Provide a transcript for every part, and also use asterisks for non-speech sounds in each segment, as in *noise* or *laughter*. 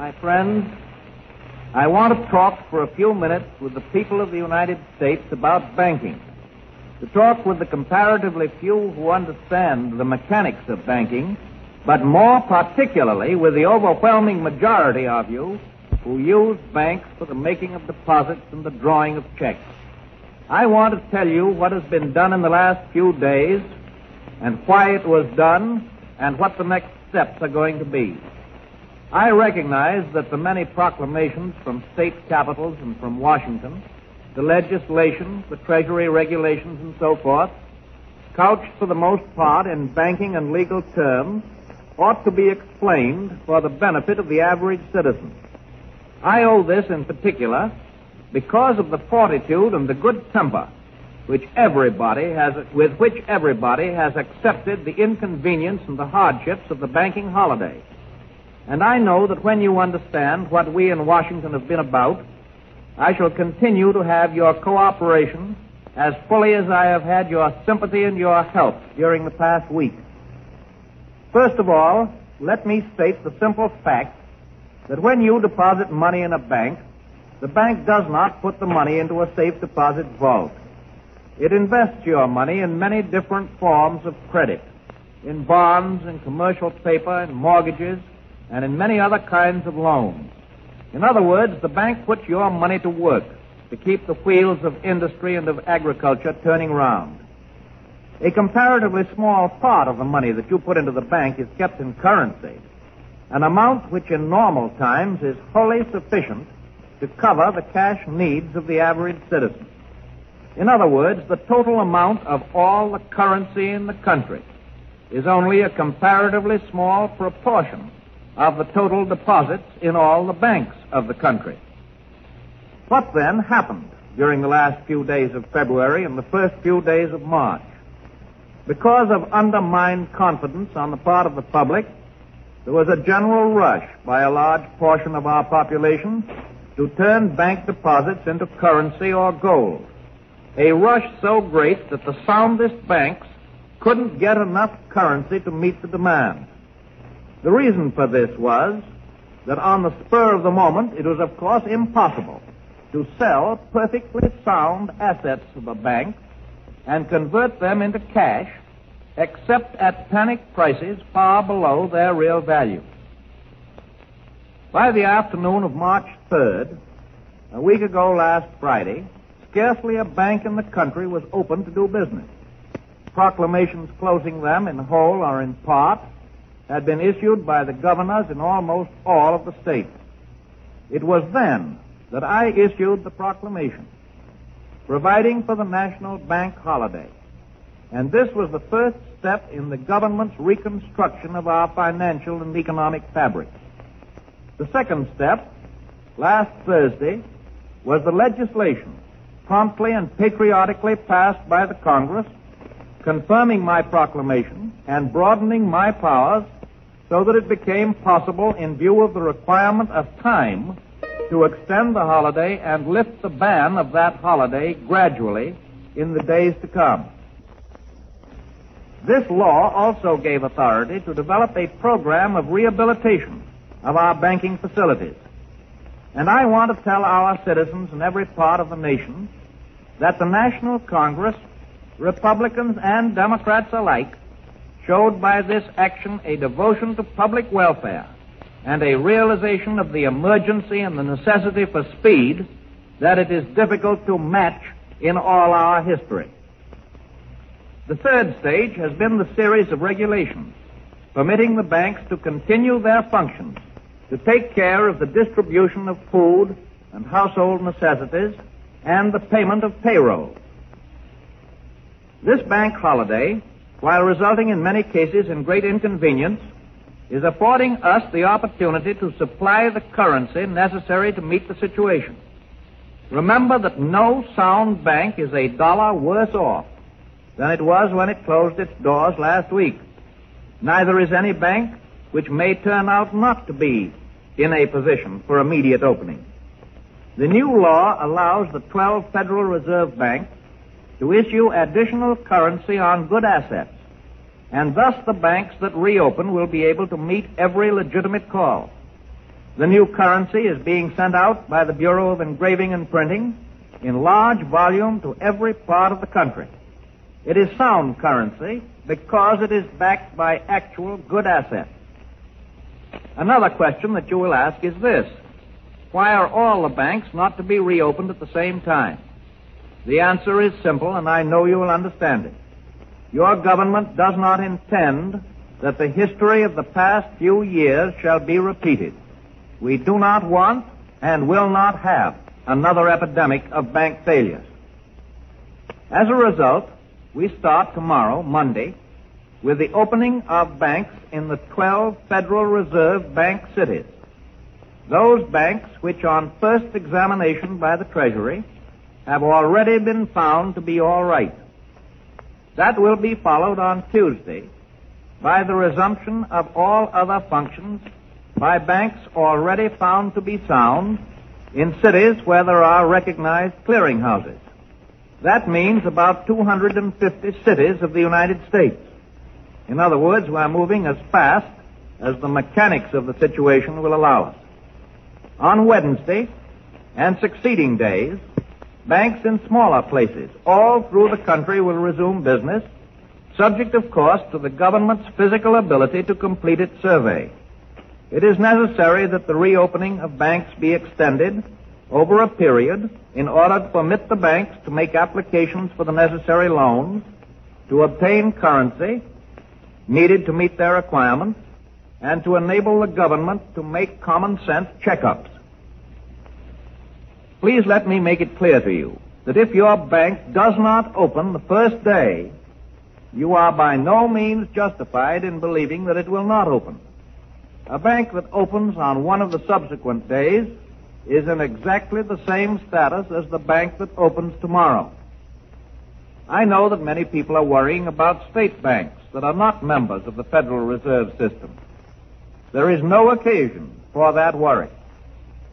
My friends, I want to talk for a few minutes with the people of the United States about banking. To talk with the comparatively few who understand the mechanics of banking, but more particularly with the overwhelming majority of you who use banks for the making of deposits and the drawing of checks. I want to tell you what has been done in the last few days and why it was done and what the next steps are going to be. I recognize that the many proclamations from state capitals and from Washington, the legislation, the Treasury regulations, and so forth, couched for the most part in banking and legal terms, ought to be explained for the benefit of the average citizen. I owe this in particular because of the fortitude and the good temper which everybody has, with which everybody has accepted the inconvenience and the hardships of the banking holiday. And I know that when you understand what we in Washington have been about, I shall continue to have your cooperation as fully as I have had your sympathy and your help during the past week. First of all, let me state the simple fact that when you deposit money in a bank, the bank does not put the money into a safe deposit vault. It invests your money in many different forms of credit, in bonds, in commercial paper, in mortgages, and in many other kinds of loans. In other words, the bank puts your money to work to keep the wheels of industry and of agriculture turning round. A comparatively small part of the money that you put into the bank is kept in currency, an amount which in normal times is wholly sufficient to cover the cash needs of the average citizen. In other words, the total amount of all the currency in the country is only a comparatively small proportion of the total deposits in all the banks of the country. What then happened during the last few days of February and the first few days of March? Because of undermined confidence on the part of the public, there was a general rush by a large portion of our population to turn bank deposits into currency or gold. A rush so great that the soundest banks couldn't get enough currency to meet the demand. The reason for this was that on the spur of the moment, it was of course impossible to sell perfectly sound assets of a bank and convert them into cash except at panic prices far below their real value. By the afternoon of March 3rd, a week ago last Friday, scarcely a bank in the country was open to do business. Proclamations closing them in whole or in part had been issued by the governors in almost all of the states. It was then that I issued the proclamation providing for the national bank holiday. And this was the first step in the government's reconstruction of our financial and economic fabric. The second step, last Thursday, was the legislation promptly and patriotically passed by the Congress confirming my proclamation and broadening my powers so that it became possible in view of the requirement of time to extend the holiday and lift the ban of that holiday gradually in the days to come. This law also gave authority to develop a program of rehabilitation of our banking facilities. And I want to tell our citizens in every part of the nation that the National Congress, Republicans and Democrats alike, showed by this action a devotion to public welfare and a realization of the emergency and the necessity for speed that it is difficult to match in all our history. The third stage has been the series of regulations permitting the banks to continue their functions to take care of the distribution of food and household necessities and the payment of payroll. This bank holiday, while resulting in many cases in great inconvenience, is affording us the opportunity to supply the currency necessary to meet the situation. Remember that no sound bank is a dollar worse off than it was when it closed its doors last week. Neither is any bank which may turn out not to be in a position for immediate opening. The new law allows the 12 Federal Reserve banks to issue additional currency on good assets, and thus the banks that reopen will be able to meet every legitimate call. The new currency is being sent out by the Bureau of Engraving and Printing in large volume to every part of the country. It is sound currency because it is backed by actual good assets. Another question that you will ask is this. Why are all the banks not to be reopened at the same time? The answer is simple, and I know you will understand it. Your government does not intend that the history of the past few years shall be repeated. We do not want and will not have another epidemic of bank failures. As a result, we start tomorrow, Monday, with the opening of banks in the 12 Federal Reserve bank cities. Those banks which on first examination by the Treasury have already been found to be all right. That will be followed on Tuesday by the resumption of all other functions by banks already found to be sound in cities where there are recognized clearinghouses. That means about 250 cities of the United States. In other words, we're moving as fast as the mechanics of the situation will allow us. On Wednesday and succeeding days, banks in smaller places all through the country will resume business, subject, of course, to the government's physical ability to complete its survey. It is necessary that the reopening of banks be extended over a period in order to permit the banks to make applications for the necessary loans, to obtain currency needed to meet their requirements, and to enable the government to make common sense checkups. Please let me make it clear to you that if your bank does not open the first day, you are by no means justified in believing that it will not open. A bank that opens on one of the subsequent days is in exactly the same status as the bank that opens tomorrow. I know that many people are worrying about state banks that are not members of the Federal Reserve System. There is no occasion for that worry.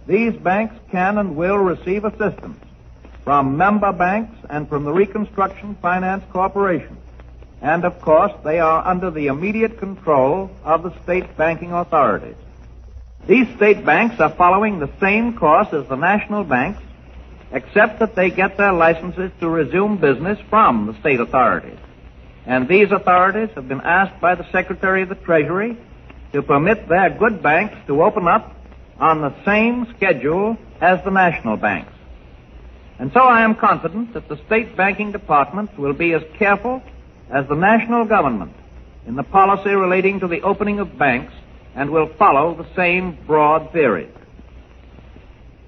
These banks can and will receive assistance from member banks and from the Reconstruction Finance Corporation. And of course, they are under the immediate control of the state banking authorities. These state banks are following the same course as the national banks, except that they get their licenses to resume business from the state authorities. And these authorities have been asked by the Secretary of the Treasury to permit their good banks to open up on the same schedule as the national banks. And so I am confident that the state banking departments will be as careful as the national government in the policy relating to the opening of banks and will follow the same broad theory.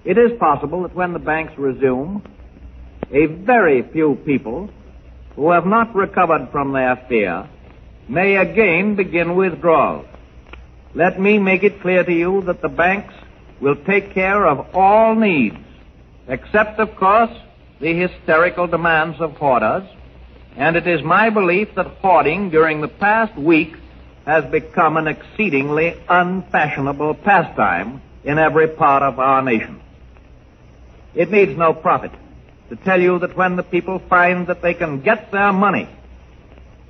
It is possible that when the banks resume, a very few people who have not recovered from their fear may again begin withdrawals. Let me make it clear to you that the banks will take care of all needs, except, of course, the hysterical demands of hoarders and it is my belief that hoarding during the past week has become an exceedingly unfashionable pastime in every part of our nation. It needs no prophet to tell you that when the people find that they can get their money,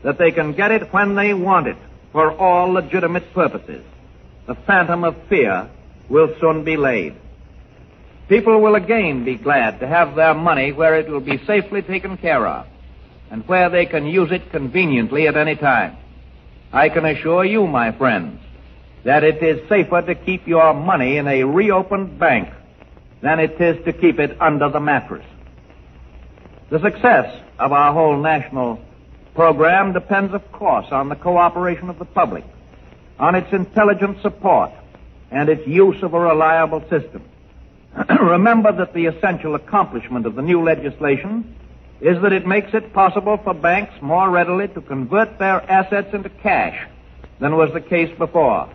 that they can get it when they want it for all legitimate purposes, the phantom of fear will soon be laid. People will again be glad to have their money where it will be safely taken care of and where they can use it conveniently at any time. I can assure you, my friends, that it is safer to keep your money in a reopened bank than it is to keep it under the mattress. The success of our whole national program depends, of course, on the cooperation of the public, on its intelligent support, and its use of a reliable system. *clears throat* Remember that the essential accomplishment of the new legislation is that it makes it possible for banks more readily to convert their assets into cash than was the case before.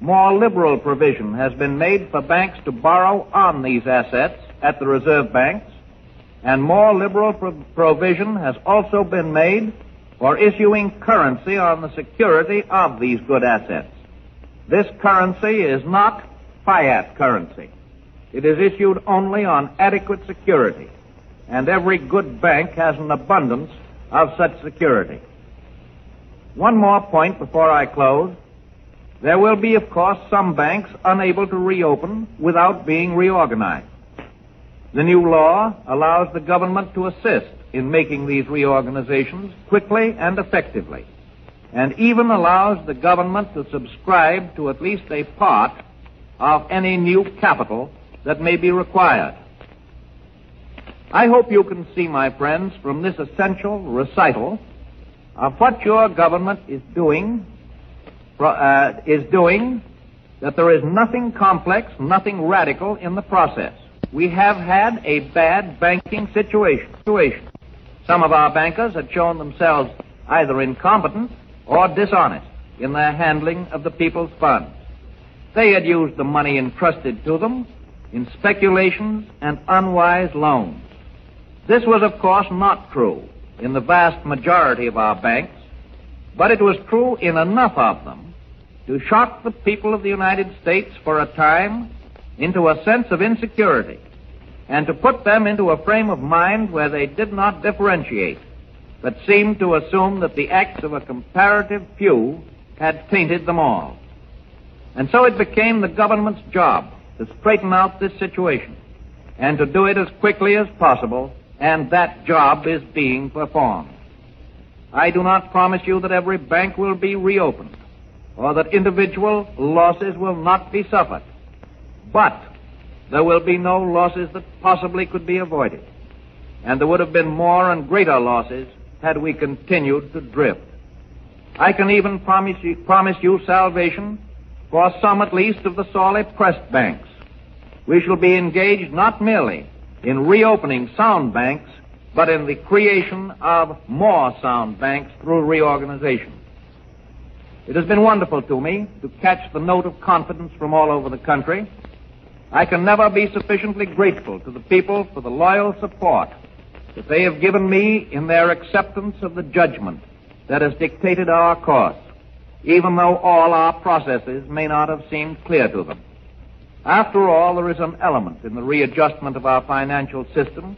More liberal provision has been made for banks to borrow on these assets at the reserve banks, and more liberal pro- provision has also been made for issuing currency on the security of these good assets. This currency is not fiat currency. It is issued only on adequate security and every good bank has an abundance of such security. One more point before I close. There will be, of course, some banks unable to reopen without being reorganized. The new law allows the government to assist in making these reorganizations quickly and effectively, and even allows the government to subscribe to at least a part of any new capital that may be required. I hope you can see, my friends, from this essential recital of what your government is doing, uh, is doing, that there is nothing complex, nothing radical in the process. We have had a bad banking situation. Some of our bankers had shown themselves either incompetent or dishonest in their handling of the people's funds. They had used the money entrusted to them in speculations and unwise loans. This was, of course, not true in the vast majority of our banks, but it was true in enough of them to shock the people of the United States for a time into a sense of insecurity and to put them into a frame of mind where they did not differentiate, but seemed to assume that the acts of a comparative few had tainted them all. And so it became the government's job to straighten out this situation and to do it as quickly as possible, and that job is being performed. I do not promise you that every bank will be reopened or that individual losses will not be suffered. But there will be no losses that possibly could be avoided. And there would have been more and greater losses had we continued to drift. I can even promise you, promise you salvation for some at least of the sorely pressed banks. We shall be engaged not merely in reopening sound banks, but in the creation of more sound banks through reorganization. It has been wonderful to me to catch the note of confidence from all over the country. I can never be sufficiently grateful to the people for the loyal support that they have given me in their acceptance of the judgment that has dictated our course even though all our processes may not have seemed clear to them. After all, there is an element in the readjustment of our financial system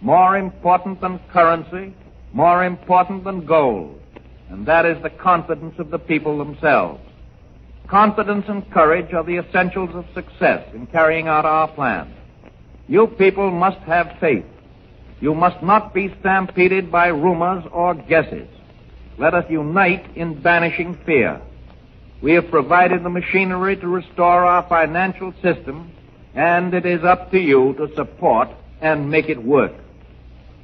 more important than currency, more important than gold, and that is the confidence of the people themselves. Confidence and courage are the essentials of success in carrying out our plan. You people must have faith. You must not be stampeded by rumors or guesses. Let us unite in banishing fear. We have provided the machinery to restore our financial system, and it is up to you to support and make it work.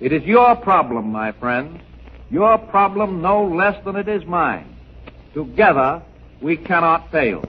It is your problem, my friends. Your problem no less than it is mine. Together, we cannot fail.